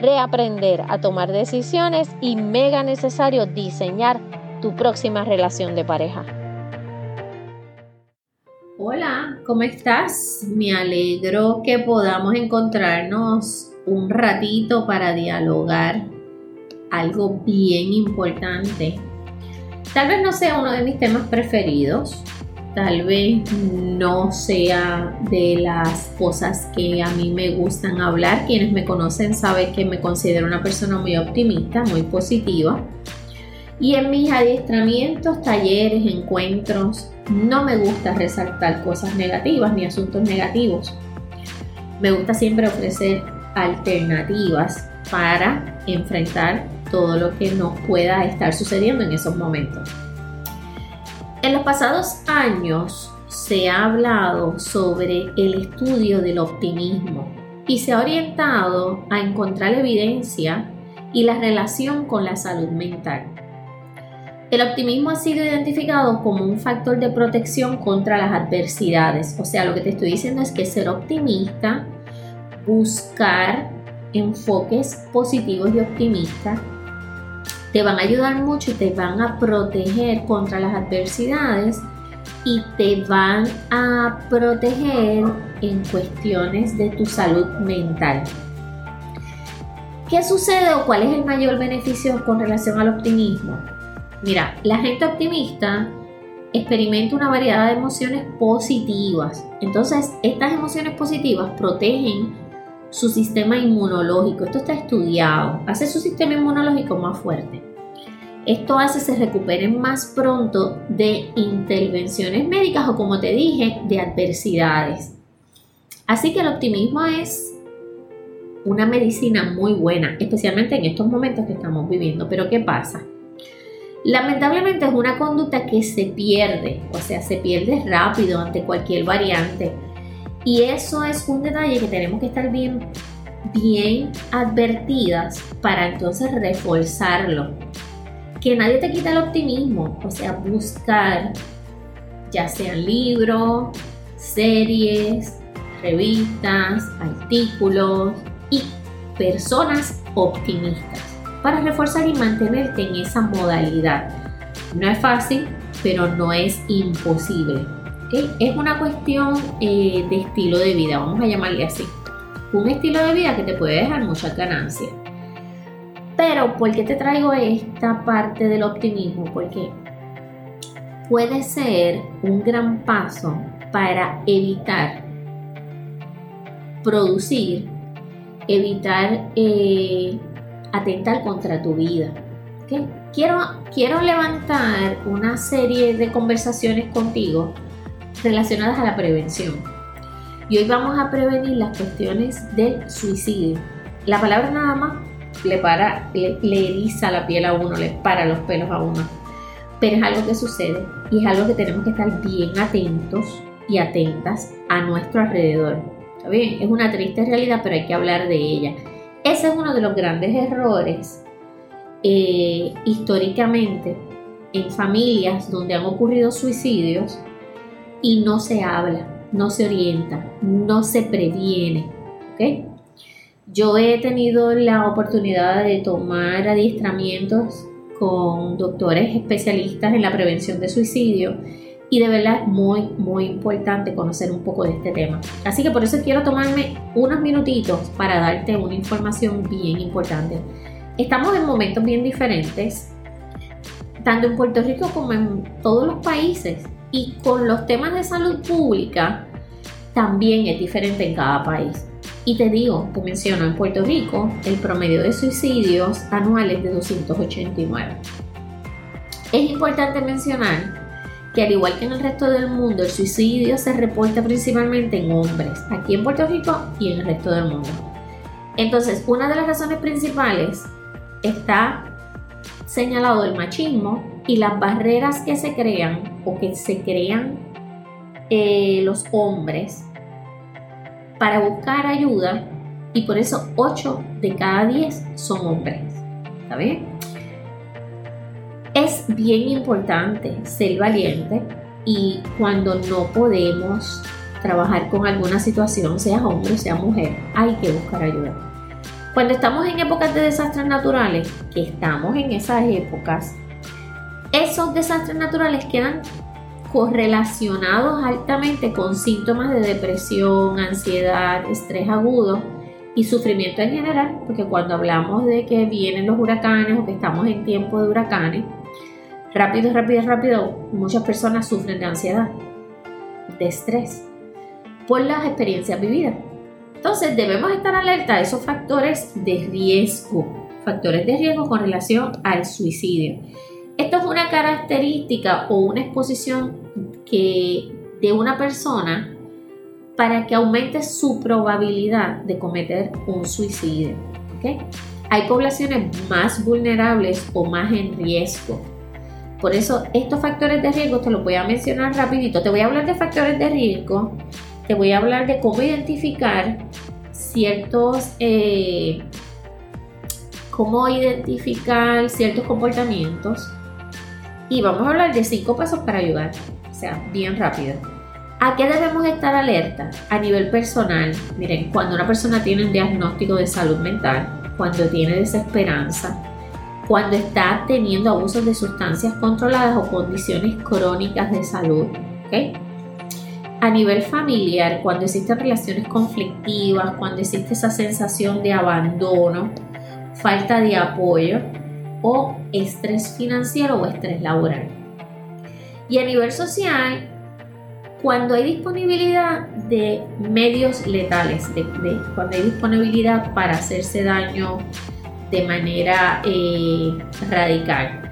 reaprender a tomar decisiones y mega necesario diseñar tu próxima relación de pareja. Hola, ¿cómo estás? Me alegro que podamos encontrarnos un ratito para dialogar algo bien importante. Tal vez no sea uno de mis temas preferidos, tal vez no sea de las cosas que a mí me gustan hablar. Quienes me conocen saben que me considero una persona muy optimista, muy positiva. Y en mis adiestramientos, talleres, encuentros, no me gusta resaltar cosas negativas ni asuntos negativos. Me gusta siempre ofrecer alternativas para enfrentar todo lo que nos pueda estar sucediendo en esos momentos. En los pasados años se ha hablado sobre el estudio del optimismo y se ha orientado a encontrar evidencia y la relación con la salud mental. El optimismo ha sido identificado como un factor de protección contra las adversidades. O sea, lo que te estoy diciendo es que ser optimista, buscar enfoques positivos y optimistas, te van a ayudar mucho y te van a proteger contra las adversidades y te van a proteger en cuestiones de tu salud mental. ¿Qué sucede o cuál es el mayor beneficio con relación al optimismo? Mira, la gente optimista experimenta una variedad de emociones positivas. Entonces, estas emociones positivas protegen su sistema inmunológico. Esto está estudiado. Hace su sistema inmunológico más fuerte. Esto hace que se recuperen más pronto de intervenciones médicas o como te dije, de adversidades. Así que el optimismo es una medicina muy buena, especialmente en estos momentos que estamos viviendo. Pero ¿qué pasa? Lamentablemente es una conducta que se pierde, o sea, se pierde rápido ante cualquier variante y eso es un detalle que tenemos que estar bien, bien advertidas para entonces reforzarlo. Que nadie te quita el optimismo, o sea, buscar ya sean libros, series, revistas, artículos y personas optimistas para reforzar y mantenerte en esa modalidad. No es fácil, pero no es imposible. Es una cuestión eh, de estilo de vida, vamos a llamarle así. Un estilo de vida que te puede dejar muchas ganancias. Pero, ¿por qué te traigo esta parte del optimismo? Porque puede ser un gran paso para evitar producir, evitar eh, atentar contra tu vida. Quiero, quiero levantar una serie de conversaciones contigo relacionadas a la prevención. Y hoy vamos a prevenir las cuestiones del suicidio. La palabra nada más le, para, le, eriza la piel a uno, le para los pelos a uno. Pero es algo que sucede y es algo que tenemos que estar bien atentos y atentas a nuestro alrededor. ¿Está bien? Es una triste realidad, pero hay que hablar de ella. Ese es uno de los grandes errores eh, históricamente en familias donde han ocurrido suicidios y no se habla, no se orienta, no se previene. Yo he tenido la oportunidad de tomar adiestramientos con doctores especialistas en la prevención de suicidio y de verdad es muy, muy importante conocer un poco de este tema. Así que por eso quiero tomarme unos minutitos para darte una información bien importante. estamos en momentos bien diferentes, tanto en Puerto Rico como en todos los países. Y con los temas de salud pública también es diferente en cada país. Y te digo, te menciono, en Puerto Rico el promedio de suicidios anuales de 289. Es importante mencionar que al igual que en el resto del mundo, el suicidio se reporta principalmente en hombres, aquí en Puerto Rico y en el resto del mundo. Entonces, una de las razones principales está señalado el machismo y las barreras que se crean o que se crean eh, los hombres para buscar ayuda y por eso 8 de cada 10 son hombres. ¿Está bien? Es bien importante ser valiente y cuando no podemos trabajar con alguna situación, sea hombre o sea mujer, hay que buscar ayuda. Cuando estamos en épocas de desastres naturales, que estamos en esas épocas, esos desastres naturales quedan correlacionados altamente con síntomas de depresión, ansiedad, estrés agudo y sufrimiento en general, porque cuando hablamos de que vienen los huracanes o que estamos en tiempo de huracanes, rápido, rápido, rápido, muchas personas sufren de ansiedad, de estrés, por las experiencias vividas. Entonces debemos estar alerta a esos factores de riesgo, factores de riesgo con relación al suicidio. Esto es una característica o una exposición que, de una persona para que aumente su probabilidad de cometer un suicidio. Hay poblaciones más vulnerables o más en riesgo. Por eso estos factores de riesgo te los voy a mencionar rapidito. Te voy a hablar de factores de riesgo, te voy a hablar de cómo identificar ciertos, eh, cómo identificar ciertos comportamientos y vamos a hablar de cinco pasos para ayudar, o sea, bien rápido. ¿A qué debemos estar alerta? A nivel personal, miren, cuando una persona tiene un diagnóstico de salud mental, cuando tiene desesperanza, cuando está teniendo abusos de sustancias controladas o condiciones crónicas de salud, ¿ok? A nivel familiar, cuando existen relaciones conflictivas, cuando existe esa sensación de abandono, falta de apoyo, o estrés financiero o estrés laboral. Y a nivel social, cuando hay disponibilidad de medios letales, de, cuando hay disponibilidad para hacerse daño de manera eh, radical,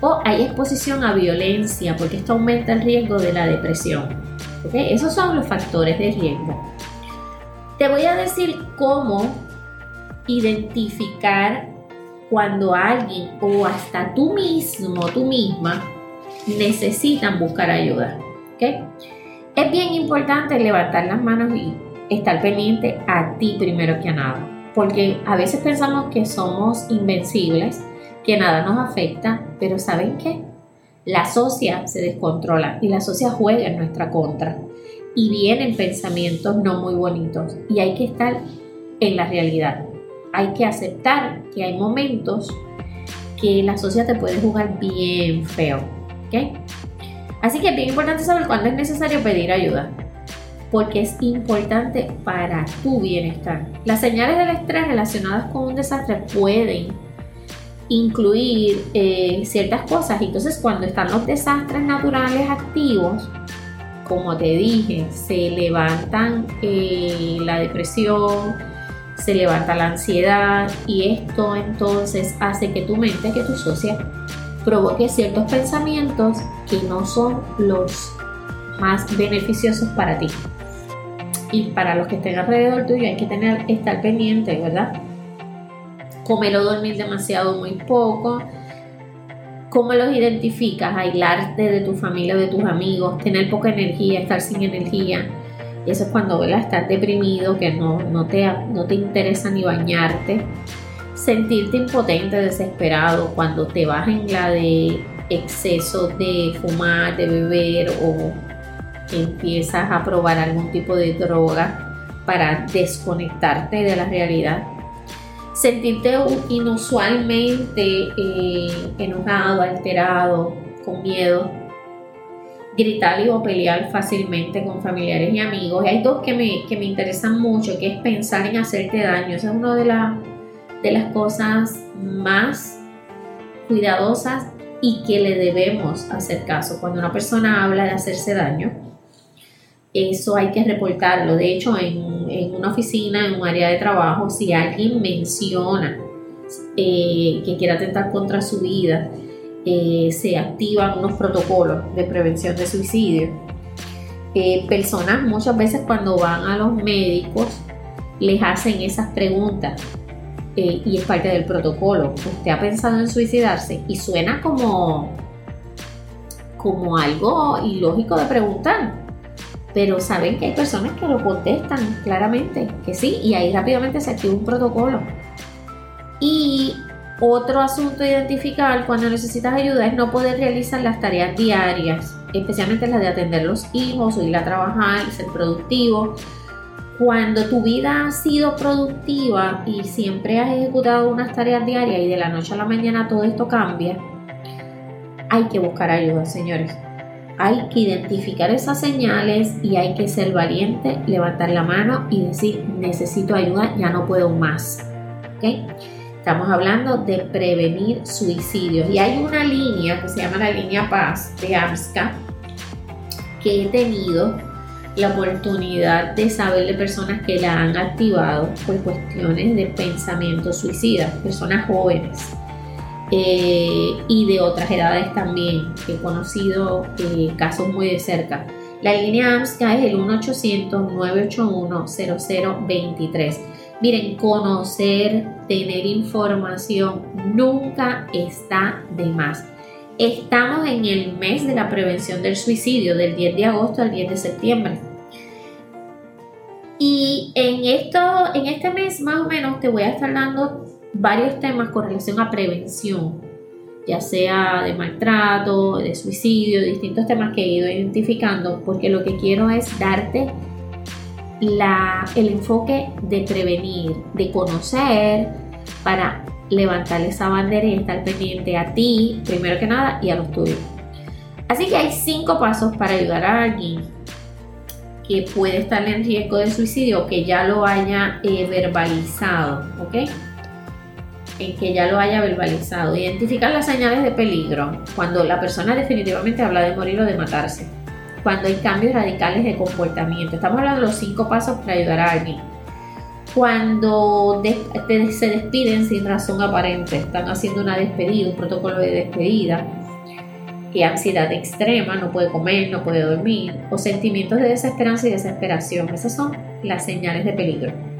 o hay exposición a violencia, porque esto aumenta el riesgo de la depresión. Esos son los factores de riesgo. Te voy a decir cómo identificar cuando alguien o hasta tú mismo, tú misma, necesitan buscar ayuda. Es bien importante levantar las manos y estar pendiente a ti primero que a nada. Porque a veces pensamos que somos invencibles, que nada nos afecta, pero ¿saben qué? La socia se descontrola y la socia juega en nuestra contra. Y vienen pensamientos no muy bonitos y hay que estar en la realidad hay que aceptar que hay momentos que la sociedad te puede jugar bien feo. ¿ok? Así que es bien importante saber cuándo es necesario pedir ayuda, porque es importante para tu bienestar. Las señales del estrés relacionadas con un desastre pueden incluir eh, ciertas cosas. Entonces, cuando están los desastres naturales activos, como te dije, se levantan eh, la depresión, se levanta la ansiedad y esto entonces hace que tu mente, que tu socia, provoque ciertos pensamientos que no son los más beneficiosos para ti. Y para los que estén alrededor tuyo hay que tener, estar pendiente, ¿verdad? Comer o dormir demasiado muy poco. ¿Cómo los identificas? Aislarte de tu familia o de tus amigos, tener poca energía, estar sin energía y eso es cuando a estás deprimido, que no, no, te, no te interesa ni bañarte. Sentirte impotente, desesperado, cuando te vas en la de exceso de fumar, de beber o empiezas a probar algún tipo de droga para desconectarte de la realidad. Sentirte inusualmente eh, enojado, alterado, con miedo gritar y o pelear fácilmente con familiares y amigos. Hay dos que me, que me interesan mucho, que es pensar en hacerte daño. Esa es una de, de las cosas más cuidadosas y que le debemos hacer caso. Cuando una persona habla de hacerse daño, eso hay que reportarlo. De hecho, en, en una oficina, en un área de trabajo, si alguien menciona eh, que quiera atentar contra su vida, eh, se activan unos protocolos de prevención de suicidio. Eh, personas muchas veces cuando van a los médicos les hacen esas preguntas y es parte del protocolo. ¿Usted ha pensado en suicidarse? Y suena como, como algo ilógico de preguntar. Pero saben que hay personas que lo contestan claramente que sí y ahí rápidamente se activa un protocolo. Y otro asunto a identificar cuando necesitas ayuda es no poder realizar las tareas diarias, especialmente las de atender los hijos o ir a trabajar, ser productivo. Cuando tu vida ha sido productiva y siempre has ejecutado unas tareas diarias y de la noche a la mañana todo esto cambia, hay que buscar ayuda, señores. Hay que identificar esas señales y hay que ser valiente, levantar la mano y decir, necesito ayuda, ya no puedo más. ¿Okay? Estamos hablando de prevenir suicidios. Y hay una línea que se llama la línea Paz de AMSCA que he tenido la oportunidad de saber de personas que la han activado por cuestiones de pensamiento suicida, personas jóvenes eh, y de otras edades también. He conocido eh, casos muy de cerca. La línea AMSCA es el 1-800-981-0023. Miren, conocer, tener información nunca está de más. Estamos en el mes de la prevención del suicidio, del 10 de agosto al 10 de septiembre. Y en, esto, en este mes más o menos te voy a estar dando varios temas con relación a prevención, ya sea de maltrato, de suicidio, distintos temas que he ido identificando, porque lo que quiero es darte el enfoque de prevenir, de conocer, para levantar esa bandera y estar pendiente a ti, primero que nada, y a los tuyos. Así que hay cinco pasos para ayudar a alguien que puede estar en riesgo de suicidio o que ya lo haya eh, verbalizado, ¿ok? En que ya lo haya verbalizado. Identificar las señales de peligro cuando la persona definitivamente habla de morir o de matarse cuando hay cambios radicales de comportamiento. Estamos hablando de los cinco pasos para ayudar a alguien. Cuando se despiden sin razón aparente, están haciendo una despedida, un protocolo de despedida, y ansiedad extrema, no puede comer, no puede dormir, o sentimientos de desesperanza y desesperación. Esas son las señales de peligro.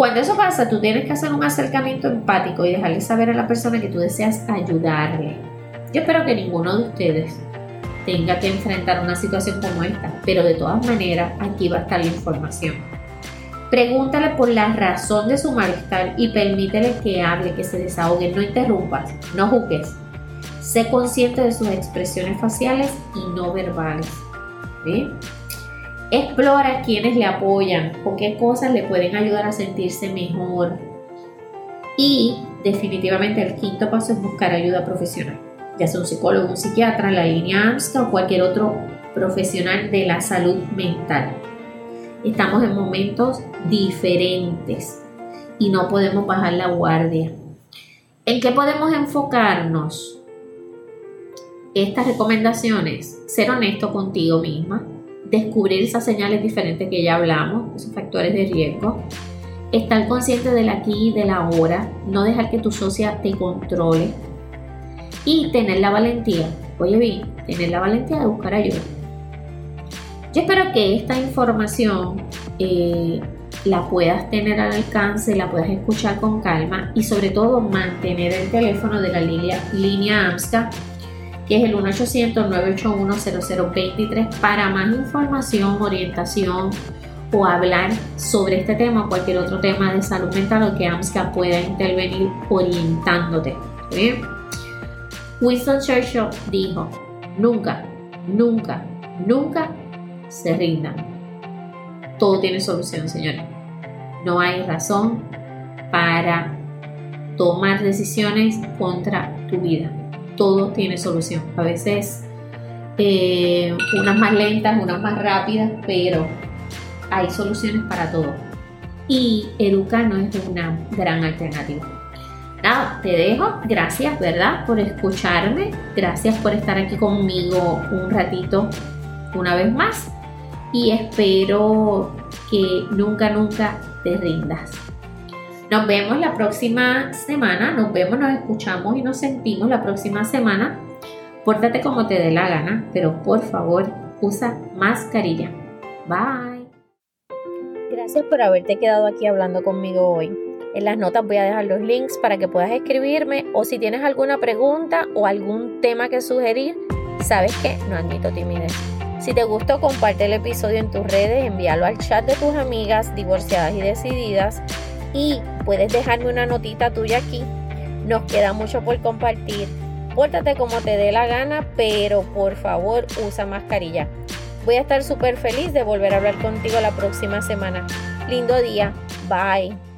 Cuando eso pasa, tú tienes que hacer un acercamiento empático y dejarle saber a la persona que tú deseas ayudarle. Yo espero que ninguno de ustedes tenga que enfrentar una situación como esta, pero de todas maneras aquí va a estar la información. Pregúntale por la razón de su malestar y permítele que hable, que se desahogue, no interrumpas, no juzgues. Sé consciente de sus expresiones faciales y no verbales. Explora quienes le apoyan o qué cosas le pueden ayudar a sentirse mejor. Y definitivamente el quinto paso es buscar ayuda profesional ya sea un psicólogo, un psiquiatra, la línea AMSCA o cualquier otro profesional de la salud mental. Estamos en momentos diferentes y no podemos bajar la guardia. ¿En qué podemos enfocarnos? Estas recomendaciones, ser honesto contigo misma, descubrir esas señales diferentes que ya hablamos, esos factores de riesgo, estar consciente del aquí y del ahora, no dejar que tu socia te controle, y tener la valentía, oye bien, tener la valentía de buscar ayuda. Yo espero que esta información eh, la puedas tener al alcance, la puedas escuchar con calma y sobre todo mantener el teléfono de la línea, línea AMSCA, que es el 1-800-981-0023 para más información, orientación o hablar sobre este tema o cualquier otro tema de salud mental o que AMSCA pueda intervenir orientándote. ¿Bien? Winston Churchill dijo, nunca, nunca, nunca se rindan. Todo tiene solución, señores. No hay razón para tomar decisiones contra tu vida. Todo tiene solución. A veces eh, unas más lentas, unas más rápidas, pero hay soluciones para todo. y Educa no es una gran alternativa. Nada, te dejo. Gracias, ¿verdad? Por escucharme. Gracias por estar aquí conmigo un ratito una vez más. Y espero que nunca, nunca te rindas. Nos vemos la próxima semana. Nos vemos, nos escuchamos y nos sentimos la próxima semana. Pórtate como te dé la gana, pero por favor usa mascarilla. Bye. Gracias por haberte quedado aquí hablando conmigo hoy. En las notas voy a dejar los links para que puedas escribirme o si tienes alguna pregunta o algún tema que sugerir, sabes que no admito timidez. Si te gustó, comparte el episodio en tus redes, envíalo al chat de tus amigas divorciadas y decididas y puedes dejarme una notita tuya aquí. Nos queda mucho por compartir. Pórtate como te dé la gana, pero por favor usa mascarilla. Voy a estar súper feliz de volver a hablar contigo la próxima semana. Lindo día. Bye.